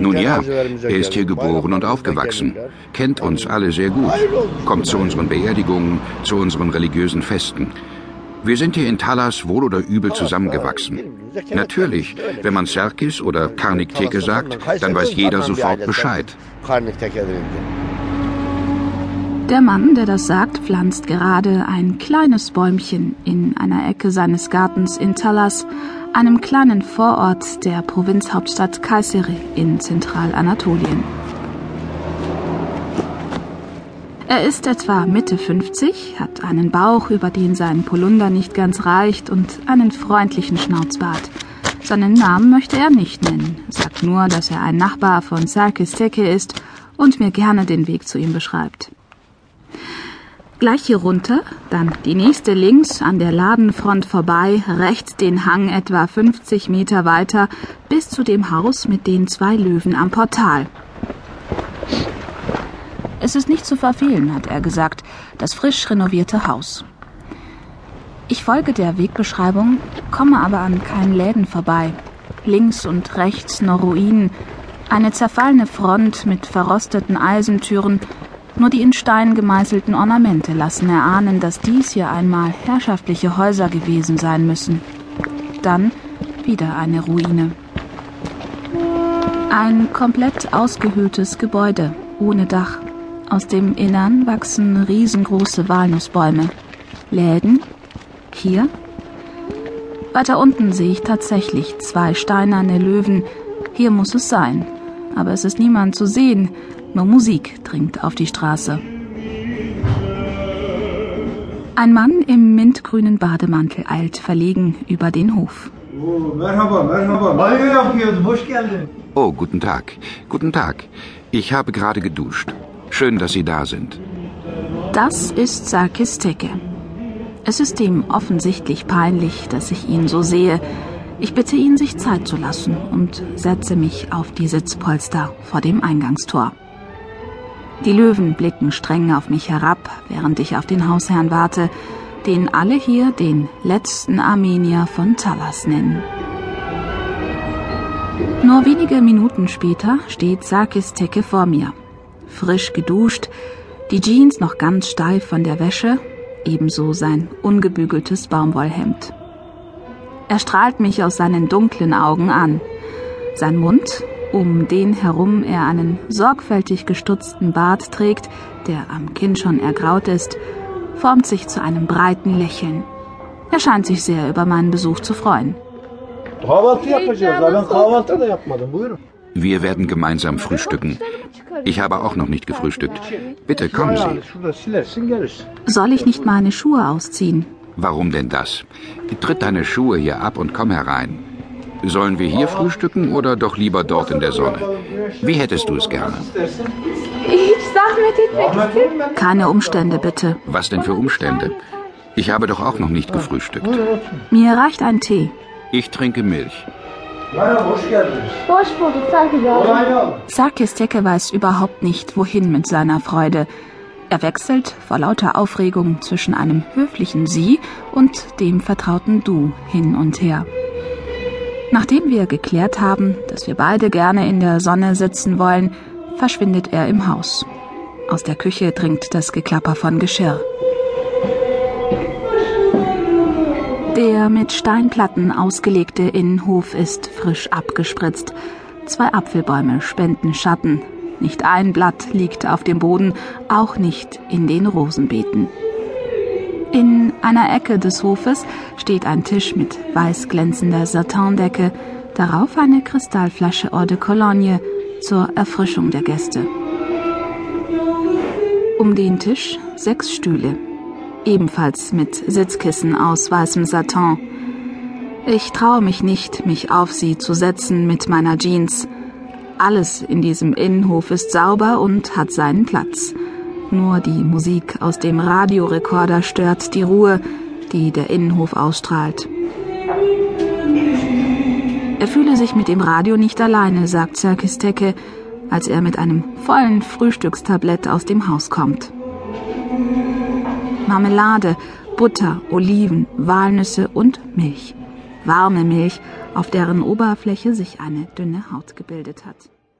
Nun ja, er ist hier geboren und aufgewachsen, kennt uns alle sehr gut, kommt zu unseren Beerdigungen, zu unseren religiösen Festen. Wir sind hier in Talas wohl oder übel zusammengewachsen. Natürlich, wenn man Serkis oder Karnikteke sagt, dann weiß jeder sofort Bescheid. Der Mann, der das sagt, pflanzt gerade ein kleines Bäumchen in einer Ecke seines Gartens in Talas, einem kleinen Vorort der Provinzhauptstadt Kayseri in Zentralanatolien. Er ist etwa Mitte 50, hat einen Bauch, über den sein Polunder nicht ganz reicht und einen freundlichen Schnauzbart. Seinen Namen möchte er nicht nennen, sagt nur, dass er ein Nachbar von Sarkis Teke ist und mir gerne den Weg zu ihm beschreibt. Gleich hier runter, dann die nächste links an der Ladenfront vorbei, rechts den Hang etwa 50 Meter weiter bis zu dem Haus mit den zwei Löwen am Portal. Es ist nicht zu verfehlen, hat er gesagt, das frisch renovierte Haus. Ich folge der Wegbeschreibung, komme aber an keinen Läden vorbei. Links und rechts nur Ruinen, eine zerfallene Front mit verrosteten Eisentüren, nur die in Stein gemeißelten Ornamente lassen erahnen, dass dies hier einmal herrschaftliche Häuser gewesen sein müssen. Dann wieder eine Ruine. Ein komplett ausgehöhltes Gebäude, ohne Dach. Aus dem Innern wachsen riesengroße Walnussbäume. Läden? Hier? Weiter unten sehe ich tatsächlich zwei steinerne Löwen. Hier muss es sein. Aber es ist niemand zu sehen. Nur Musik dringt auf die Straße. Ein Mann im mintgrünen Bademantel eilt verlegen über den Hof. Oh, guten Tag. Guten Tag. Ich habe gerade geduscht. Schön, dass Sie da sind. Das ist Sarkis Teke. Es ist ihm offensichtlich peinlich, dass ich ihn so sehe. Ich bitte ihn, sich Zeit zu lassen und setze mich auf die Sitzpolster vor dem Eingangstor. Die Löwen blicken streng auf mich herab, während ich auf den Hausherrn warte, den alle hier den letzten Armenier von Talas nennen. Nur wenige Minuten später steht Sarkis Teke vor mir. Frisch geduscht, die Jeans noch ganz steif von der Wäsche, ebenso sein ungebügeltes Baumwollhemd. Er strahlt mich aus seinen dunklen Augen an. Sein Mund um den herum er einen sorgfältig gestutzten Bart trägt, der am Kinn schon ergraut ist, formt sich zu einem breiten Lächeln. Er scheint sich sehr über meinen Besuch zu freuen. Wir werden gemeinsam frühstücken. Ich habe auch noch nicht gefrühstückt. Bitte kommen Sie. Soll ich nicht meine Schuhe ausziehen? Warum denn das? Tritt deine Schuhe hier ab und komm herein. Sollen wir hier frühstücken oder doch lieber dort in der Sonne? Wie hättest du es gerne? Keine Umstände, bitte. Was denn für Umstände? Ich habe doch auch noch nicht gefrühstückt. Mir reicht ein Tee. Ich trinke Milch. Sarkis Decke weiß überhaupt nicht, wohin mit seiner Freude. Er wechselt vor lauter Aufregung zwischen einem höflichen Sie und dem vertrauten Du hin und her. Nachdem wir geklärt haben, dass wir beide gerne in der Sonne sitzen wollen, verschwindet er im Haus. Aus der Küche dringt das Geklapper von Geschirr. Der mit Steinplatten ausgelegte Innenhof ist frisch abgespritzt. Zwei Apfelbäume spenden Schatten. Nicht ein Blatt liegt auf dem Boden, auch nicht in den Rosenbeeten. In einer Ecke des Hofes steht ein Tisch mit weiß glänzender Satindecke, darauf eine Kristallflasche Eau de Cologne zur Erfrischung der Gäste. Um den Tisch sechs Stühle, ebenfalls mit Sitzkissen aus weißem Satin. Ich traue mich nicht, mich auf sie zu setzen mit meiner Jeans. Alles in diesem Innenhof ist sauber und hat seinen Platz. Nur die Musik aus dem Radiorekorder stört die Ruhe, die der Innenhof ausstrahlt. Er fühle sich mit dem Radio nicht alleine, sagt Serkis Tecke, als er mit einem vollen Frühstückstablett aus dem Haus kommt. Marmelade, Butter, Oliven, Walnüsse und Milch. warme Milch, auf deren Oberfläche sich eine dünne Haut gebildet hat.